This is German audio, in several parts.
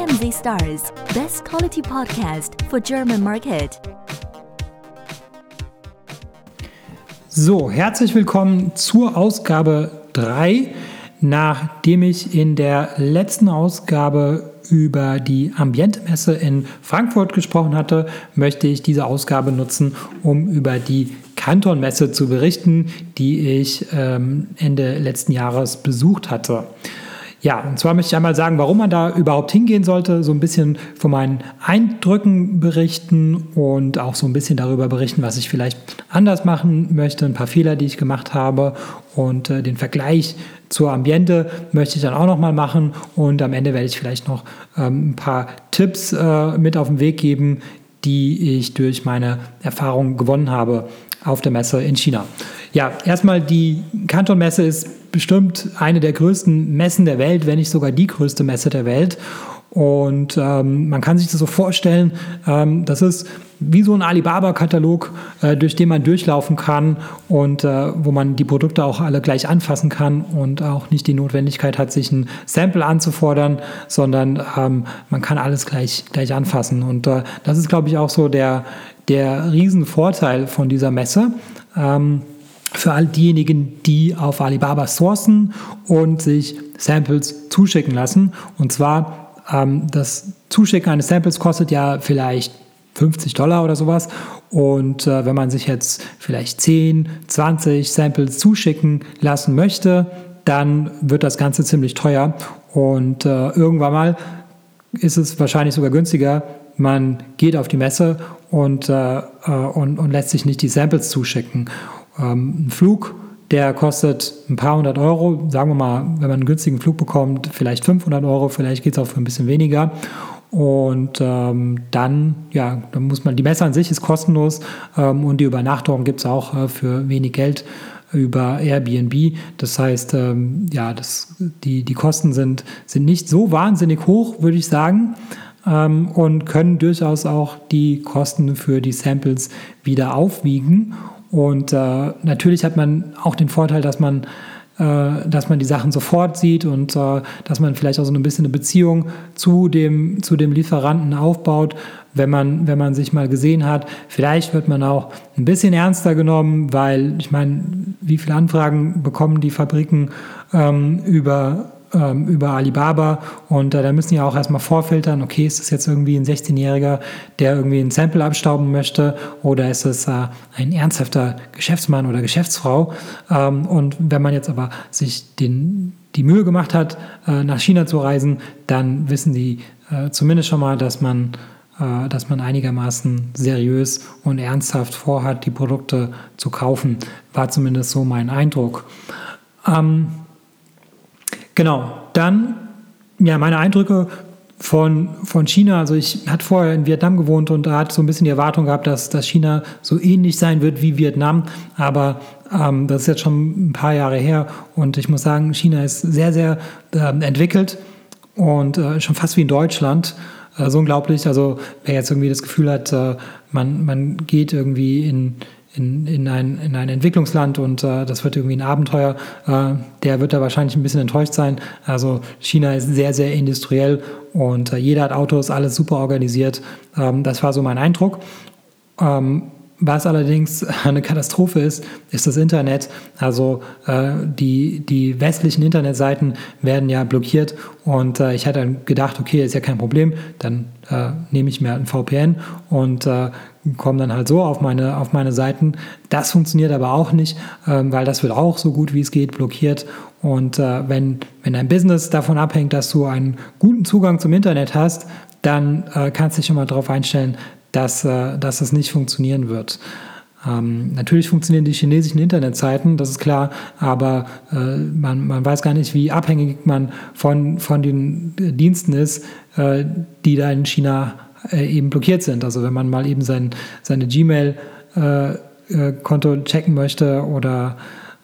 CMZ Stars, best quality podcast for German market. So, herzlich willkommen zur Ausgabe 3. Nachdem ich in der letzten Ausgabe über die Ambiente-Messe in Frankfurt gesprochen hatte, möchte ich diese Ausgabe nutzen, um über die Kanton-Messe zu berichten, die ich ähm, Ende letzten Jahres besucht hatte. Ja, und zwar möchte ich einmal sagen, warum man da überhaupt hingehen sollte, so ein bisschen von meinen Eindrücken berichten und auch so ein bisschen darüber berichten, was ich vielleicht anders machen möchte, ein paar Fehler, die ich gemacht habe und äh, den Vergleich zur Ambiente möchte ich dann auch nochmal machen und am Ende werde ich vielleicht noch ähm, ein paar Tipps äh, mit auf den Weg geben, die ich durch meine Erfahrung gewonnen habe auf der Messe in China. Ja, erstmal die Kanton-Messe ist bestimmt eine der größten Messen der Welt, wenn nicht sogar die größte Messe der Welt. Und ähm, man kann sich das so vorstellen, ähm, das ist wie so ein Alibaba-Katalog, äh, durch den man durchlaufen kann und äh, wo man die Produkte auch alle gleich anfassen kann und auch nicht die Notwendigkeit hat, sich ein Sample anzufordern, sondern ähm, man kann alles gleich, gleich anfassen. Und äh, das ist, glaube ich, auch so der, der Riesenvorteil von dieser Messe. Für all diejenigen, die auf Alibaba sourcen und sich Samples zuschicken lassen. Und zwar ähm, das Zuschicken eines Samples kostet ja vielleicht 50 Dollar oder sowas. Und äh, wenn man sich jetzt vielleicht 10, 20 Samples zuschicken lassen möchte, dann wird das Ganze ziemlich teuer. Und äh, irgendwann mal ist es wahrscheinlich sogar günstiger, man geht auf die Messe und, äh, äh, und, und lässt sich nicht die Samples zuschicken. Ähm, ein Flug, der kostet ein paar hundert Euro, sagen wir mal, wenn man einen günstigen Flug bekommt, vielleicht 500 Euro, vielleicht geht es auch für ein bisschen weniger. Und ähm, dann, ja, dann muss man, die Messe an sich ist kostenlos ähm, und die Übernachtung gibt es auch äh, für wenig Geld über Airbnb. Das heißt, ähm, ja, das, die, die Kosten sind, sind nicht so wahnsinnig hoch, würde ich sagen ähm, und können durchaus auch die Kosten für die Samples wieder aufwiegen. Und äh, natürlich hat man auch den Vorteil, dass man äh, dass man die Sachen sofort sieht und äh, dass man vielleicht auch so ein bisschen eine Beziehung zu dem, zu dem Lieferanten aufbaut, wenn man, wenn man sich mal gesehen hat. Vielleicht wird man auch ein bisschen ernster genommen, weil ich meine, wie viele Anfragen bekommen die Fabriken ähm, über ähm, über Alibaba und äh, da müssen ja auch erstmal vorfiltern, okay, ist das jetzt irgendwie ein 16-Jähriger, der irgendwie ein Sample abstauben möchte oder ist es äh, ein ernsthafter Geschäftsmann oder Geschäftsfrau? Ähm, und wenn man jetzt aber sich den, die Mühe gemacht hat, äh, nach China zu reisen, dann wissen die äh, zumindest schon mal, dass man äh, dass man einigermaßen seriös und ernsthaft vorhat, die Produkte zu kaufen, war zumindest so mein Eindruck. Ähm, Genau, dann ja, meine Eindrücke von, von China. Also ich hatte vorher in Vietnam gewohnt und da hatte so ein bisschen die Erwartung gehabt, dass, dass China so ähnlich sein wird wie Vietnam. Aber ähm, das ist jetzt schon ein paar Jahre her und ich muss sagen, China ist sehr, sehr äh, entwickelt und äh, schon fast wie in Deutschland. Äh, so unglaublich. Also wer jetzt irgendwie das Gefühl hat, äh, man, man geht irgendwie in in, in, ein, in ein Entwicklungsland und äh, das wird irgendwie ein Abenteuer, äh, der wird da wahrscheinlich ein bisschen enttäuscht sein. Also China ist sehr, sehr industriell und äh, jeder hat Autos, alles super organisiert. Ähm, das war so mein Eindruck. Ähm, was allerdings eine Katastrophe ist, ist das Internet. Also äh, die, die westlichen Internetseiten werden ja blockiert und äh, ich hatte gedacht, okay, ist ja kein Problem, dann äh, nehme ich mir ein VPN und äh, komme dann halt so auf meine, auf meine Seiten. Das funktioniert aber auch nicht, ähm, weil das wird auch so gut wie es geht blockiert. Und äh, wenn, wenn dein Business davon abhängt, dass du einen guten Zugang zum Internet hast, dann äh, kannst du dich schon mal darauf einstellen, dass, äh, dass es nicht funktionieren wird. Ähm, natürlich funktionieren die chinesischen Internetseiten, das ist klar, aber äh, man, man weiß gar nicht, wie abhängig man von, von den Diensten ist, äh, die da in China äh, eben blockiert sind. Also wenn man mal eben sein, seine Gmail-Konto äh, äh, checken möchte oder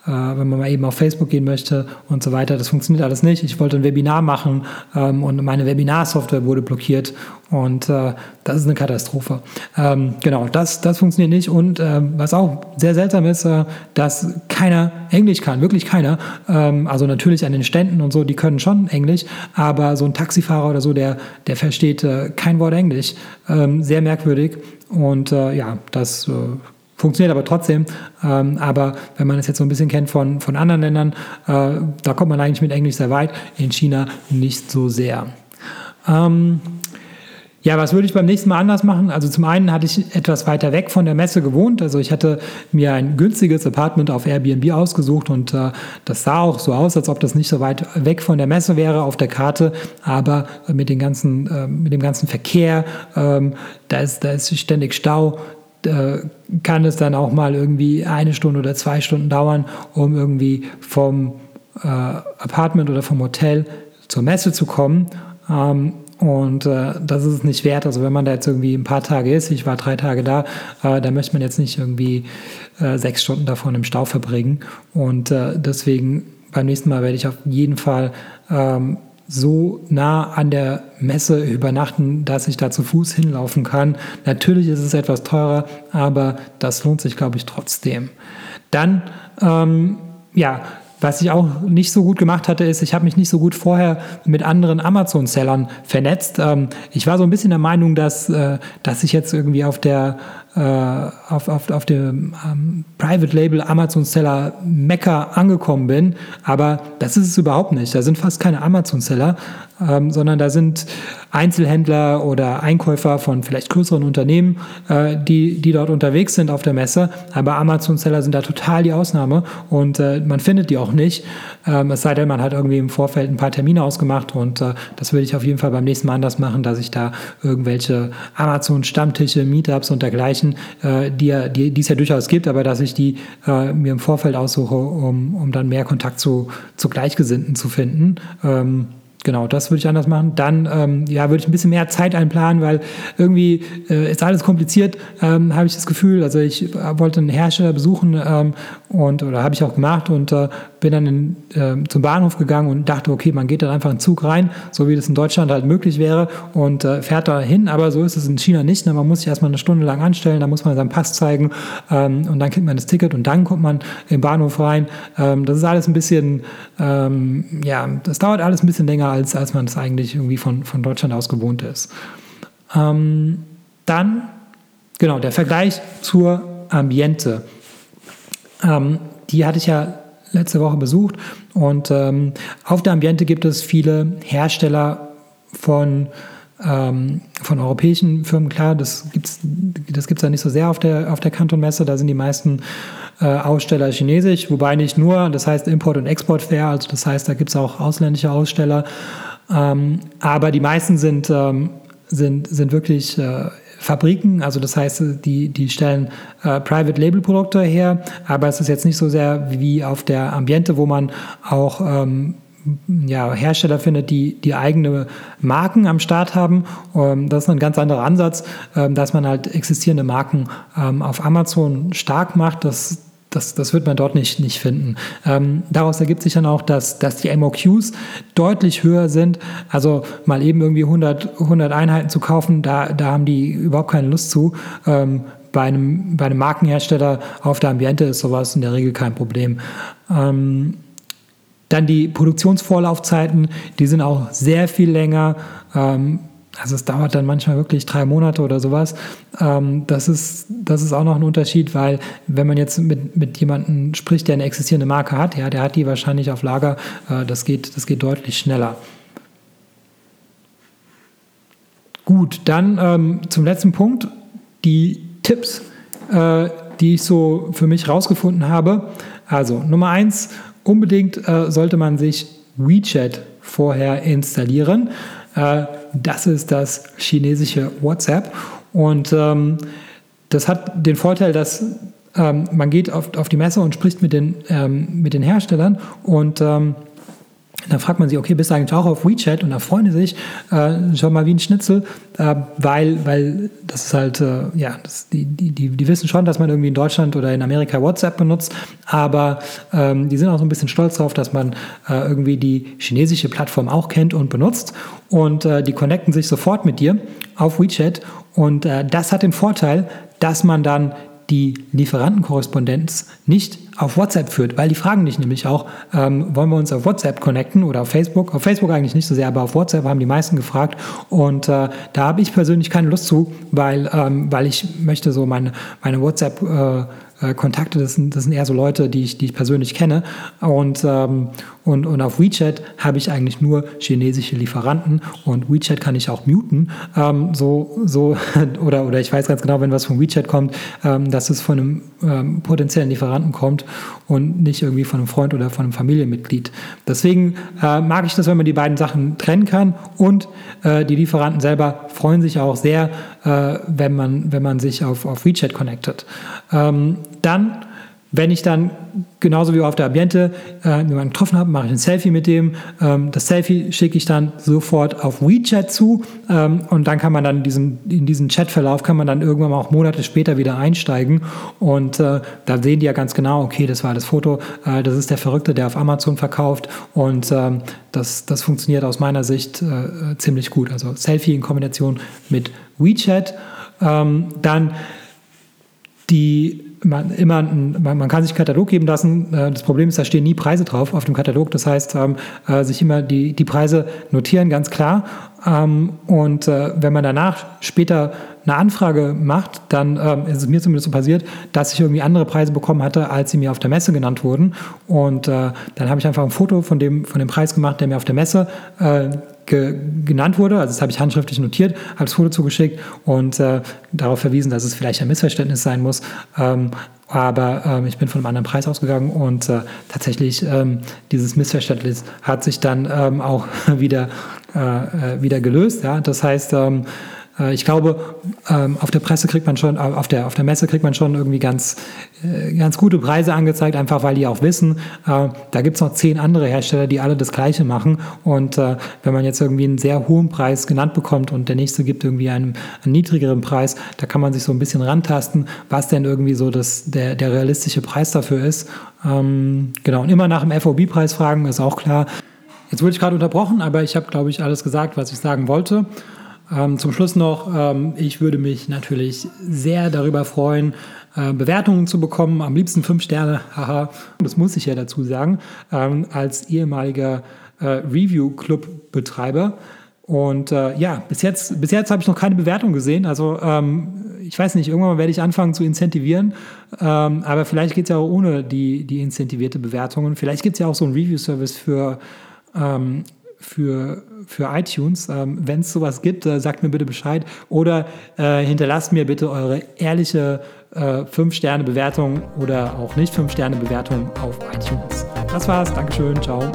äh, wenn man mal eben auf Facebook gehen möchte und so weiter. Das funktioniert alles nicht. Ich wollte ein Webinar machen ähm, und meine Webinar-Software wurde blockiert und äh, das ist eine Katastrophe. Ähm, genau, das, das funktioniert nicht. Und äh, was auch sehr seltsam ist, äh, dass keiner Englisch kann, wirklich keiner. Ähm, also natürlich an den Ständen und so, die können schon Englisch, aber so ein Taxifahrer oder so, der, der versteht äh, kein Wort Englisch. Ähm, sehr merkwürdig. Und äh, ja, das funktioniert aber trotzdem. Ähm, aber wenn man es jetzt so ein bisschen kennt von, von anderen Ländern, äh, da kommt man eigentlich mit Englisch sehr weit, in China nicht so sehr. Ähm, ja, was würde ich beim nächsten Mal anders machen? Also zum einen hatte ich etwas weiter weg von der Messe gewohnt. Also ich hatte mir ein günstiges Apartment auf Airbnb ausgesucht und äh, das sah auch so aus, als ob das nicht so weit weg von der Messe wäre auf der Karte. Aber mit, den ganzen, äh, mit dem ganzen Verkehr, ähm, da, ist, da ist ständig Stau kann es dann auch mal irgendwie eine Stunde oder zwei Stunden dauern, um irgendwie vom äh, Apartment oder vom Hotel zur Messe zu kommen. Ähm, und äh, das ist es nicht wert. Also wenn man da jetzt irgendwie ein paar Tage ist, ich war drei Tage da, äh, da möchte man jetzt nicht irgendwie äh, sechs Stunden davon im Stau verbringen. Und äh, deswegen beim nächsten Mal werde ich auf jeden Fall ähm, so nah an der Messe übernachten, dass ich da zu Fuß hinlaufen kann. Natürlich ist es etwas teurer, aber das lohnt sich, glaube ich, trotzdem. Dann, ähm, ja, was ich auch nicht so gut gemacht hatte, ist, ich habe mich nicht so gut vorher mit anderen Amazon-Sellern vernetzt. Ähm, ich war so ein bisschen der Meinung, dass, äh, dass ich jetzt irgendwie auf der äh, auf, auf, auf dem ähm, Private Label Amazon Seller Mecca angekommen bin, aber das ist es überhaupt nicht. Da sind fast keine Amazon Seller, ähm, sondern da sind Einzelhändler oder Einkäufer von vielleicht größeren Unternehmen, äh, die, die dort unterwegs sind auf der Messe. Aber Amazon-Seller sind da total die Ausnahme und äh, man findet die auch nicht. Ähm, es sei denn, man hat irgendwie im Vorfeld ein paar Termine ausgemacht und äh, das würde ich auf jeden Fall beim nächsten Mal anders machen, dass ich da irgendwelche Amazon-Stammtische, Meetups und dergleichen, äh, die, die, die es ja durchaus gibt, aber dass ich die äh, mir im Vorfeld aussuche, um, um dann mehr Kontakt zu, zu Gleichgesinnten zu finden. Ähm, Genau, das würde ich anders machen. Dann ähm, ja, würde ich ein bisschen mehr Zeit einplanen, weil irgendwie äh, ist alles kompliziert, ähm, habe ich das Gefühl. Also ich äh, wollte einen Hersteller besuchen ähm, und oder habe ich auch gemacht und äh, bin dann in, äh, zum Bahnhof gegangen und dachte, okay, man geht dann einfach in Zug rein, so wie das in Deutschland halt möglich wäre und äh, fährt da hin. Aber so ist es in China nicht. Ne? Man muss sich erstmal eine Stunde lang anstellen, da muss man seinen Pass zeigen ähm, und dann kriegt man das Ticket und dann kommt man im Bahnhof rein. Ähm, das ist alles ein bisschen, ähm, ja, das dauert alles ein bisschen länger als, als man es eigentlich irgendwie von, von Deutschland aus gewohnt ist. Ähm, dann, genau, der Vergleich zur Ambiente. Ähm, die hatte ich ja letzte Woche besucht. Und ähm, auf der Ambiente gibt es viele Hersteller von, ähm, von europäischen Firmen. Klar, das gibt es das gibt's ja nicht so sehr auf der, auf der Kantonmesse, da sind die meisten äh, Aussteller chinesisch, wobei nicht nur, das heißt Import- und Exportfair, also das heißt, da gibt es auch ausländische Aussteller, ähm, aber die meisten sind, ähm, sind, sind wirklich äh, Fabriken, also das heißt, die, die stellen äh, Private Label Produkte her, aber es ist jetzt nicht so sehr wie auf der Ambiente, wo man auch ähm, ja, Hersteller findet, die, die eigene Marken am Start haben. Ähm, das ist ein ganz anderer Ansatz, ähm, dass man halt existierende Marken ähm, auf Amazon stark macht. Das, das, das wird man dort nicht, nicht finden. Ähm, daraus ergibt sich dann auch, dass, dass die MOQs deutlich höher sind. Also mal eben irgendwie 100, 100 Einheiten zu kaufen, da, da haben die überhaupt keine Lust zu. Ähm, bei, einem, bei einem Markenhersteller auf der Ambiente ist sowas in der Regel kein Problem. Ähm, dann die Produktionsvorlaufzeiten, die sind auch sehr viel länger. Ähm, also es dauert dann manchmal wirklich drei Monate oder sowas. Ähm, das, ist, das ist auch noch ein Unterschied, weil wenn man jetzt mit, mit jemandem spricht, der eine existierende Marke hat, ja, der hat die wahrscheinlich auf Lager, äh, das, geht, das geht deutlich schneller. Gut, dann ähm, zum letzten Punkt, die Tipps, äh, die ich so für mich rausgefunden habe. Also Nummer eins, unbedingt äh, sollte man sich WeChat vorher installieren. Äh, das ist das chinesische WhatsApp. Und ähm, das hat den Vorteil, dass ähm, man geht auf, auf die Messe und spricht mit den, ähm, mit den Herstellern und ähm, dann fragt man sich, okay, bist du eigentlich auch auf WeChat? Und da freuen die sich äh, schon mal wie ein Schnitzel, äh, weil, weil das ist halt, äh, ja, das, die, die, die wissen schon, dass man irgendwie in Deutschland oder in Amerika WhatsApp benutzt, aber ähm, die sind auch so ein bisschen stolz darauf, dass man äh, irgendwie die chinesische Plattform auch kennt und benutzt. Und äh, die connecten sich sofort mit dir auf WeChat. Und äh, das hat den Vorteil, dass man dann die Lieferantenkorrespondenz nicht auf WhatsApp führt, weil die fragen dich nämlich auch, ähm, wollen wir uns auf WhatsApp connecten oder auf Facebook? Auf Facebook eigentlich nicht so sehr, aber auf WhatsApp haben die meisten gefragt und äh, da habe ich persönlich keine Lust zu, weil, ähm, weil ich möchte so meine, meine WhatsApp äh, äh, Kontakte, das sind, das sind eher so Leute, die ich, die ich persönlich kenne. Und, ähm, und, und auf WeChat habe ich eigentlich nur chinesische Lieferanten und WeChat kann ich auch muten. Ähm, so, so, oder, oder ich weiß ganz genau, wenn was von WeChat kommt, ähm, dass es von einem ähm, potenziellen Lieferanten kommt und nicht irgendwie von einem Freund oder von einem Familienmitglied. Deswegen äh, mag ich das, wenn man die beiden Sachen trennen kann und äh, die Lieferanten selber freuen sich auch sehr, äh, wenn, man, wenn man sich auf, auf WeChat connectet. Ähm, dann, wenn ich dann genauso wie auf der Ambiente äh, jemanden getroffen habe, mache ich ein Selfie mit dem. Ähm, das Selfie schicke ich dann sofort auf WeChat zu ähm, und dann kann man dann diesen, in diesen Chatverlauf kann man dann irgendwann mal auch Monate später wieder einsteigen und äh, da sehen die ja ganz genau, okay, das war das Foto, äh, das ist der Verrückte, der auf Amazon verkauft und ähm, das, das funktioniert aus meiner Sicht äh, ziemlich gut. Also Selfie in Kombination mit WeChat. Ähm, dann die man immer man, man, kann sich einen Katalog geben lassen. Äh, das Problem ist, da stehen nie Preise drauf auf dem Katalog. Das heißt, ähm, äh, sich immer die, die Preise notieren, ganz klar. Ähm, und äh, wenn man danach später eine Anfrage macht, dann ähm, ist es mir zumindest so passiert, dass ich irgendwie andere Preise bekommen hatte, als sie mir auf der Messe genannt wurden. Und äh, dann habe ich einfach ein Foto von dem, von dem Preis gemacht, der mir auf der Messe äh, ge genannt wurde. Also das habe ich handschriftlich notiert, habe das Foto zugeschickt und äh, darauf verwiesen, dass es vielleicht ein Missverständnis sein muss. Ähm, aber ähm, ich bin von einem anderen Preis ausgegangen und äh, tatsächlich ähm, dieses Missverständnis hat sich dann ähm, auch wieder, äh, äh wieder gelöst. Ja? Das heißt, ähm, äh, ich glaube, ähm, auf der Presse kriegt man schon, äh, auf der, auf der Messe kriegt man schon irgendwie ganz, äh, ganz gute Preise angezeigt, einfach weil die auch wissen, da gibt es noch zehn andere Hersteller, die alle das Gleiche machen. Und wenn man jetzt irgendwie einen sehr hohen Preis genannt bekommt und der nächste gibt irgendwie einen, einen niedrigeren Preis, da kann man sich so ein bisschen rantasten, was denn irgendwie so das, der, der realistische Preis dafür ist. Ähm, genau, und immer nach dem FOB-Preis fragen, ist auch klar. Jetzt wurde ich gerade unterbrochen, aber ich habe, glaube ich, alles gesagt, was ich sagen wollte. Ähm, zum Schluss noch, ähm, ich würde mich natürlich sehr darüber freuen, äh, Bewertungen zu bekommen, am liebsten fünf Sterne, haha, das muss ich ja dazu sagen, ähm, als ehemaliger äh, Review-Club-Betreiber. Und äh, ja, bis jetzt, bis jetzt habe ich noch keine Bewertung gesehen. Also ähm, ich weiß nicht, irgendwann werde ich anfangen zu incentivieren. Ähm, aber vielleicht geht es ja auch ohne die, die incentivierte Bewertungen. Vielleicht gibt es ja auch so einen Review-Service für ähm, für, für iTunes. Ähm, Wenn es sowas gibt, äh, sagt mir bitte Bescheid oder äh, hinterlasst mir bitte eure ehrliche äh, 5-Sterne-Bewertung oder auch nicht 5-Sterne-Bewertung auf iTunes. Das war's. Dankeschön. Ciao.